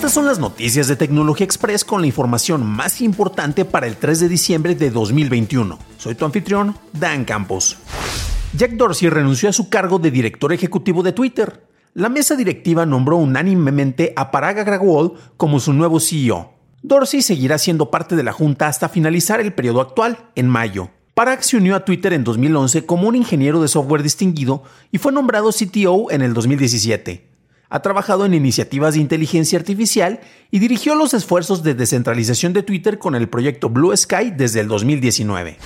Estas son las noticias de Tecnología Express con la información más importante para el 3 de diciembre de 2021. Soy tu anfitrión, Dan Campos. Jack Dorsey renunció a su cargo de director ejecutivo de Twitter. La mesa directiva nombró unánimemente a Parag Agrawal como su nuevo CEO. Dorsey seguirá siendo parte de la junta hasta finalizar el periodo actual, en mayo. Parag se unió a Twitter en 2011 como un ingeniero de software distinguido y fue nombrado CTO en el 2017. Ha trabajado en iniciativas de inteligencia artificial y dirigió los esfuerzos de descentralización de Twitter con el proyecto Blue Sky desde el 2019.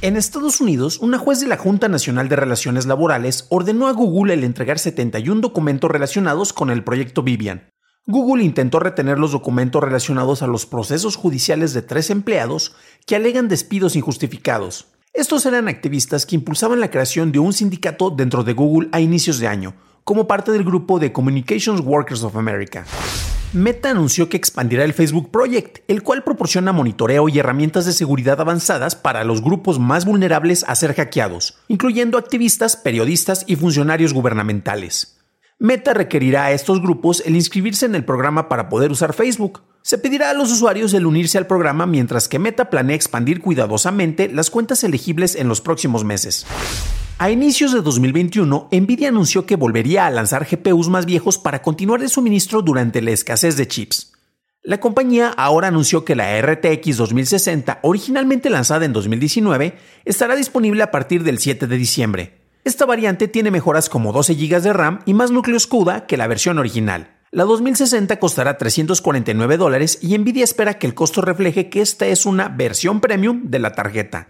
En Estados Unidos, una juez de la Junta Nacional de Relaciones Laborales ordenó a Google el entregar 71 documentos relacionados con el proyecto Vivian. Google intentó retener los documentos relacionados a los procesos judiciales de tres empleados que alegan despidos injustificados. Estos eran activistas que impulsaban la creación de un sindicato dentro de Google a inicios de año, como parte del grupo de Communications Workers of America. Meta anunció que expandirá el Facebook Project, el cual proporciona monitoreo y herramientas de seguridad avanzadas para los grupos más vulnerables a ser hackeados, incluyendo activistas, periodistas y funcionarios gubernamentales. Meta requerirá a estos grupos el inscribirse en el programa para poder usar Facebook. Se pedirá a los usuarios el unirse al programa mientras que Meta planea expandir cuidadosamente las cuentas elegibles en los próximos meses. A inicios de 2021, Nvidia anunció que volvería a lanzar GPUs más viejos para continuar el suministro durante la escasez de chips. La compañía ahora anunció que la RTX 2060, originalmente lanzada en 2019, estará disponible a partir del 7 de diciembre. Esta variante tiene mejoras como 12 GB de RAM y más núcleos CUDA que la versión original. La 2060 costará 349 dólares y Nvidia espera que el costo refleje que esta es una versión premium de la tarjeta.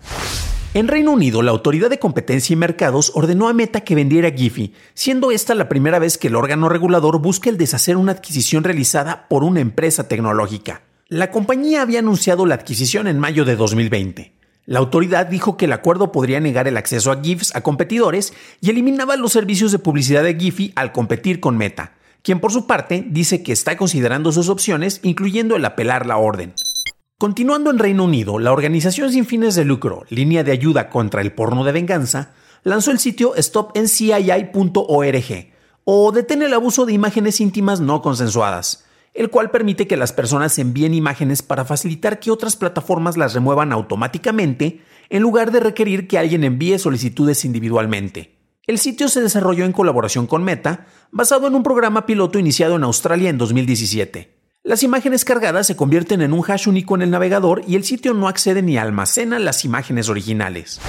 En Reino Unido, la Autoridad de Competencia y Mercados ordenó a Meta que vendiera Giphy, siendo esta la primera vez que el órgano regulador busca el deshacer una adquisición realizada por una empresa tecnológica. La compañía había anunciado la adquisición en mayo de 2020. La autoridad dijo que el acuerdo podría negar el acceso a GIFs a competidores y eliminaba los servicios de publicidad de Giphy al competir con Meta, quien por su parte dice que está considerando sus opciones, incluyendo el apelar la orden. Continuando en Reino Unido, la organización sin fines de lucro, línea de ayuda contra el porno de venganza, lanzó el sitio stopncii.org o detén el abuso de imágenes íntimas no consensuadas, el cual permite que las personas envíen imágenes para facilitar que otras plataformas las remuevan automáticamente en lugar de requerir que alguien envíe solicitudes individualmente. El sitio se desarrolló en colaboración con Meta, basado en un programa piloto iniciado en Australia en 2017. Las imágenes cargadas se convierten en un hash único en el navegador y el sitio no accede ni almacena las imágenes originales.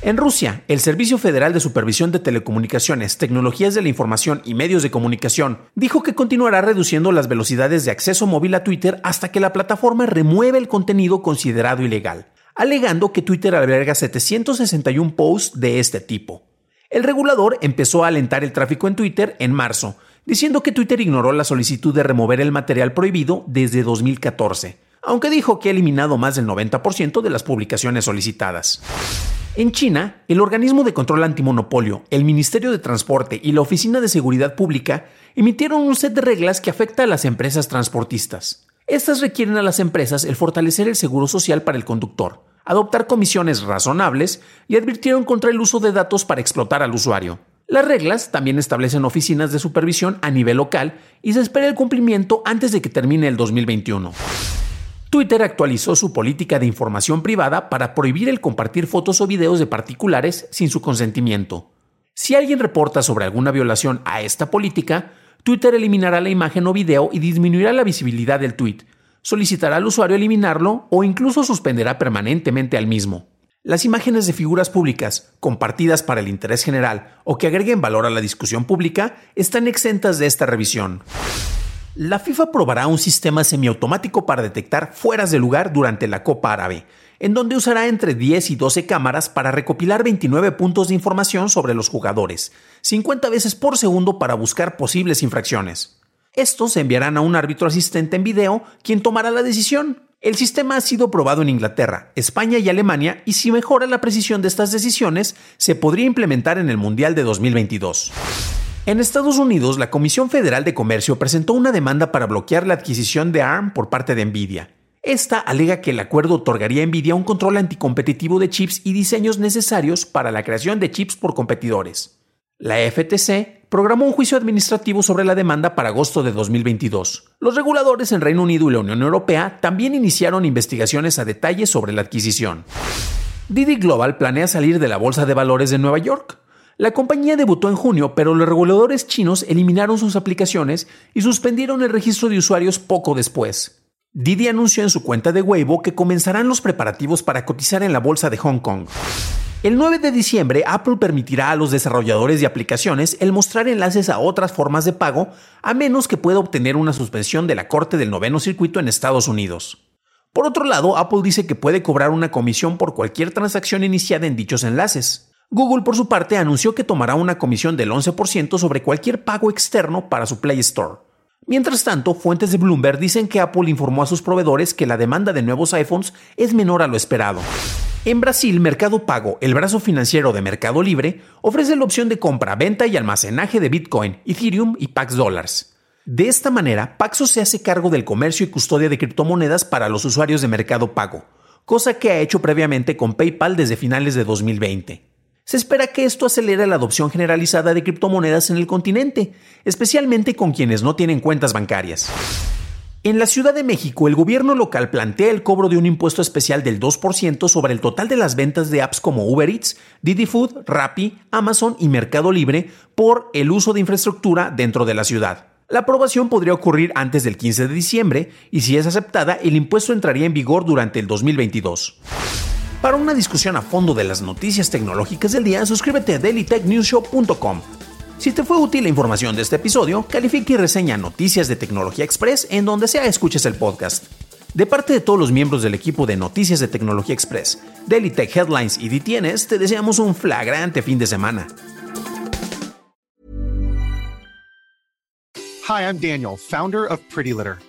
En Rusia, el Servicio Federal de Supervisión de Telecomunicaciones, Tecnologías de la Información y Medios de Comunicación dijo que continuará reduciendo las velocidades de acceso móvil a Twitter hasta que la plataforma remueva el contenido considerado ilegal, alegando que Twitter alberga 761 posts de este tipo. El regulador empezó a alentar el tráfico en Twitter en marzo, diciendo que Twitter ignoró la solicitud de remover el material prohibido desde 2014, aunque dijo que ha eliminado más del 90% de las publicaciones solicitadas. En China, el organismo de control antimonopolio, el Ministerio de Transporte y la Oficina de Seguridad Pública emitieron un set de reglas que afecta a las empresas transportistas. Estas requieren a las empresas el fortalecer el seguro social para el conductor, adoptar comisiones razonables y advirtieron contra el uso de datos para explotar al usuario. Las reglas también establecen oficinas de supervisión a nivel local y se espera el cumplimiento antes de que termine el 2021. Twitter actualizó su política de información privada para prohibir el compartir fotos o videos de particulares sin su consentimiento. Si alguien reporta sobre alguna violación a esta política, Twitter eliminará la imagen o video y disminuirá la visibilidad del tweet, solicitará al usuario eliminarlo o incluso suspenderá permanentemente al mismo. Las imágenes de figuras públicas, compartidas para el interés general o que agreguen valor a la discusión pública, están exentas de esta revisión. La FIFA probará un sistema semiautomático para detectar fueras de lugar durante la Copa Árabe, en donde usará entre 10 y 12 cámaras para recopilar 29 puntos de información sobre los jugadores, 50 veces por segundo para buscar posibles infracciones. Estos se enviarán a un árbitro asistente en video, quien tomará la decisión. El sistema ha sido probado en Inglaterra, España y Alemania y si mejora la precisión de estas decisiones, se podría implementar en el Mundial de 2022. En Estados Unidos, la Comisión Federal de Comercio presentó una demanda para bloquear la adquisición de ARM por parte de Nvidia. Esta alega que el acuerdo otorgaría a Nvidia un control anticompetitivo de chips y diseños necesarios para la creación de chips por competidores. La FTC programó un juicio administrativo sobre la demanda para agosto de 2022. Los reguladores en Reino Unido y la Unión Europea también iniciaron investigaciones a detalle sobre la adquisición. Didi Global planea salir de la Bolsa de Valores de Nueva York. La compañía debutó en junio, pero los reguladores chinos eliminaron sus aplicaciones y suspendieron el registro de usuarios poco después. Didi anunció en su cuenta de Weibo que comenzarán los preparativos para cotizar en la bolsa de Hong Kong. El 9 de diciembre, Apple permitirá a los desarrolladores de aplicaciones el mostrar enlaces a otras formas de pago, a menos que pueda obtener una suspensión de la Corte del Noveno Circuito en Estados Unidos. Por otro lado, Apple dice que puede cobrar una comisión por cualquier transacción iniciada en dichos enlaces. Google, por su parte, anunció que tomará una comisión del 11% sobre cualquier pago externo para su Play Store. Mientras tanto, fuentes de Bloomberg dicen que Apple informó a sus proveedores que la demanda de nuevos iPhones es menor a lo esperado. En Brasil, Mercado Pago, el brazo financiero de Mercado Libre, ofrece la opción de compra, venta y almacenaje de Bitcoin, Ethereum y Pax Dollars. De esta manera, Paxos se hace cargo del comercio y custodia de criptomonedas para los usuarios de Mercado Pago, cosa que ha hecho previamente con PayPal desde finales de 2020. Se espera que esto acelere la adopción generalizada de criptomonedas en el continente, especialmente con quienes no tienen cuentas bancarias. En la Ciudad de México, el gobierno local plantea el cobro de un impuesto especial del 2% sobre el total de las ventas de apps como Uber Eats, Didi Food, Rappi, Amazon y Mercado Libre por el uso de infraestructura dentro de la ciudad. La aprobación podría ocurrir antes del 15 de diciembre y si es aceptada, el impuesto entraría en vigor durante el 2022. Para una discusión a fondo de las noticias tecnológicas del día, suscríbete a dailytechnewsshow.com. Si te fue útil la información de este episodio, califica y reseña Noticias de Tecnología Express en donde sea escuches el podcast. De parte de todos los miembros del equipo de Noticias de Tecnología Express, Daily Tech Headlines y DTNs, te deseamos un flagrante fin de semana. Hi, I'm Daniel, founder of Pretty Litter.